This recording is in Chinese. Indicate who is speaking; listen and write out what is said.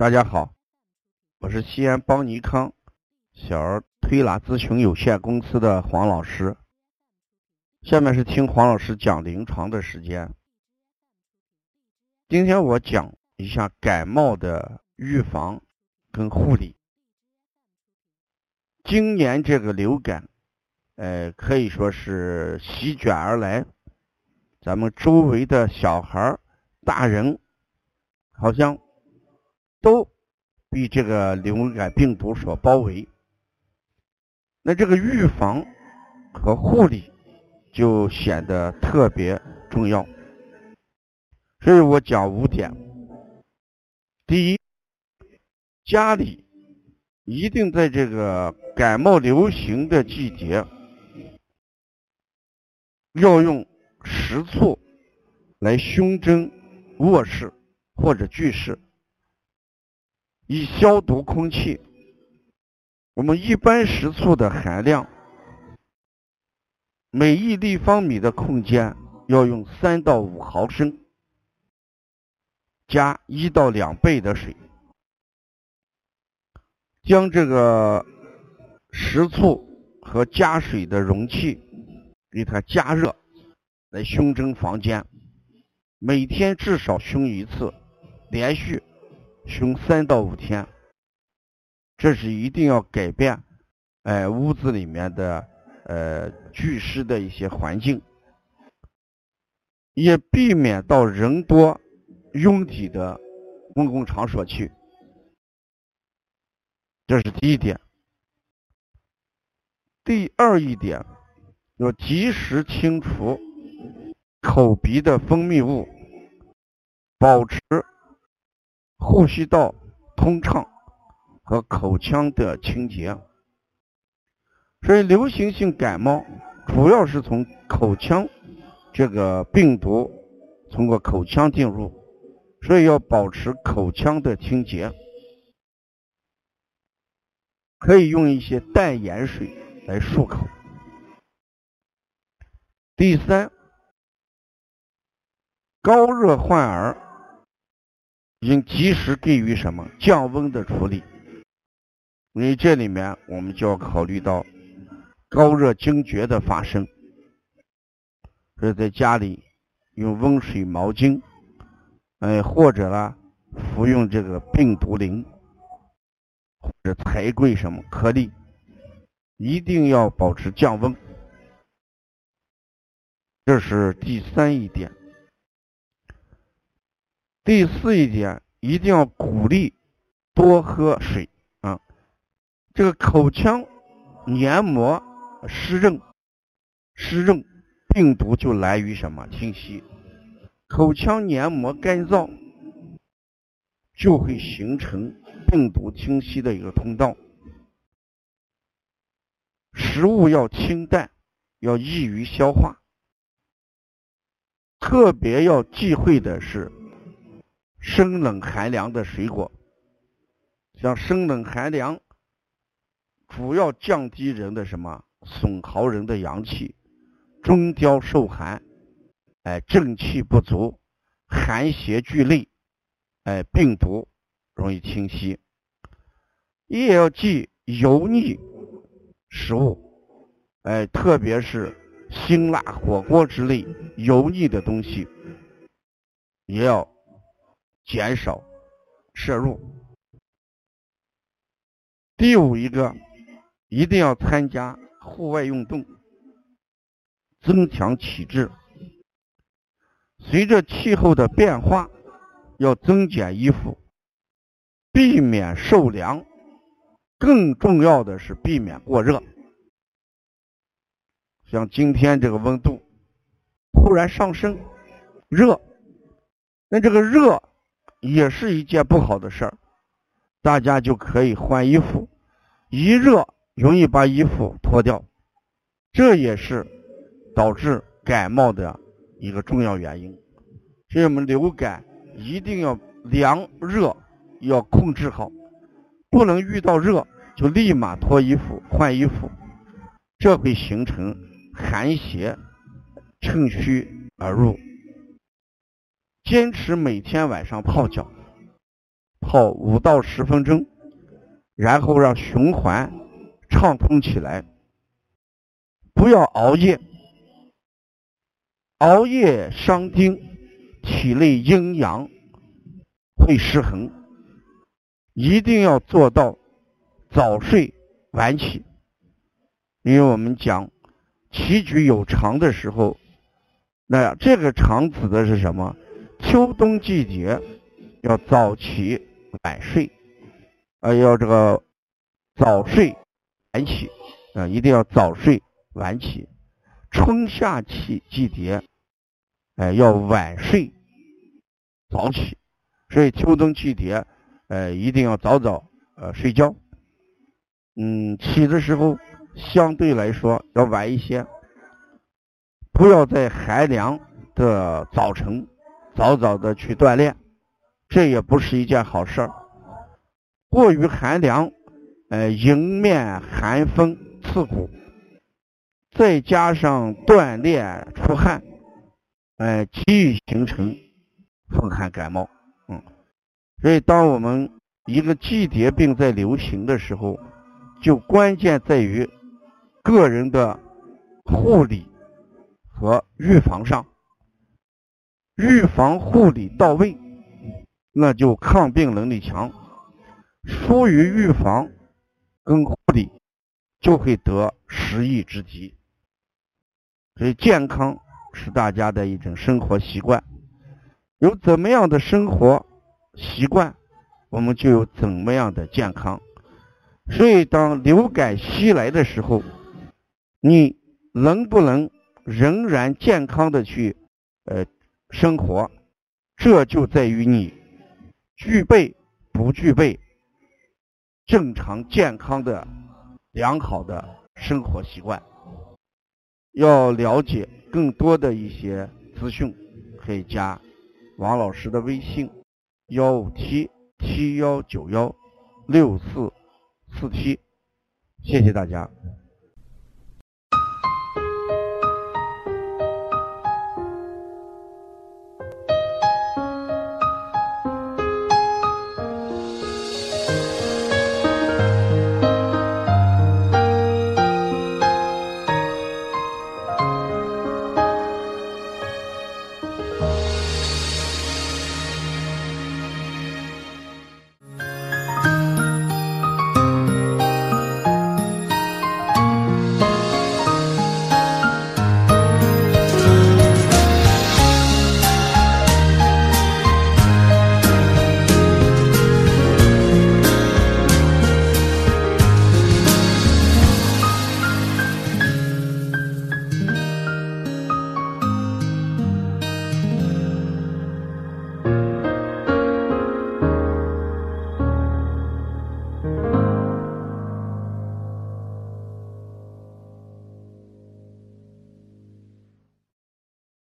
Speaker 1: 大家好，我是西安邦尼康小儿推拿咨询有限公司的黄老师。下面是听黄老师讲临床的时间。今天我讲一下感冒的预防跟护理。今年这个流感，呃，可以说是席卷而来，咱们周围的小孩、大人，好像。都被这个流感病毒所包围，那这个预防和护理就显得特别重要。所以我讲五点：第一，家里一定在这个感冒流行的季节，要用食醋来熏蒸卧室或者居室。以消毒空气。我们一般食醋的含量，每一立方米的空间要用三到五毫升，加一到两倍的水，将这个食醋和加水的容器给它加热，来熏蒸房间。每天至少熏一次，连续。熏三到五天，这是一定要改变，哎，屋子里面的呃聚湿的一些环境，也避免到人多拥挤的公共场所去，这是第一点。第二一点，要及时清除口鼻的分泌物，保持。呼吸道通畅和口腔的清洁，所以流行性感冒主要是从口腔这个病毒通过口腔进入，所以要保持口腔的清洁，可以用一些淡盐水来漱口。第三，高热患儿。应及时给予什么降温的处理，因为这里面我们就要考虑到高热惊厥的发生，所以在家里用温水毛巾，哎，或者呢服用这个病毒灵或者柴桂什么颗粒，一定要保持降温，这是第三一点。第四一点，一定要鼓励多喝水啊！这个口腔黏膜湿润，湿润病毒就来于什么侵袭？口腔黏膜干燥，就会形成病毒侵袭的一个通道。食物要清淡，要易于消化，特别要忌讳的是。生冷寒凉的水果，像生冷寒凉，主要降低人的什么？损耗人的阳气，中焦受寒，哎，正气不足，寒邪聚内，哎，病毒容易侵袭。也要忌油腻食物，哎，特别是辛辣火锅之类油腻的东西，也要。减少摄入。第五一个，一定要参加户外运动，增强体质。随着气候的变化，要增减衣服，避免受凉。更重要的是避免过热。像今天这个温度忽然上升，热，那这个热。也是一件不好的事儿，大家就可以换衣服，一热容易把衣服脱掉，这也是导致感冒的一个重要原因。所以我们流感一定要凉热要控制好，不能遇到热就立马脱衣服换衣服，这会形成寒邪趁虚而入。坚持每天晚上泡脚，泡五到十分钟，然后让循环畅通起来。不要熬夜，熬夜伤丁，体内阴阳会失衡。一定要做到早睡晚起，因为我们讲棋局有常的时候，那这个常指的是什么？秋冬季节要早起晚睡，啊，要这个早睡晚起，啊，一定要早睡。晚起，春夏季季节，哎，要晚睡早起，所以秋冬季节，呃，一定要早早呃睡觉，嗯，起的时候相对来说要晚一些，不要在寒凉的早晨早早的去锻炼，这也不是一件好事儿。过于寒凉，呃，迎面寒风刺骨。再加上锻炼出汗，哎，极易形成风寒感冒。嗯，所以当我们一个季节病在流行的时候，就关键在于个人的护理和预防上。预防护理到位，那就抗病能力强。疏于预防跟护理，就会得失疫之疾。所以，健康是大家的一种生活习惯。有怎么样的生活习惯，我们就有怎么样的健康。所以，当流感袭来的时候，你能不能仍然健康的去呃生活，这就在于你具备不具备正常健康的良好的生活习惯。要了解更多的一些资讯，可以加王老师的微信：幺五七七幺九幺六四四七。谢谢大家。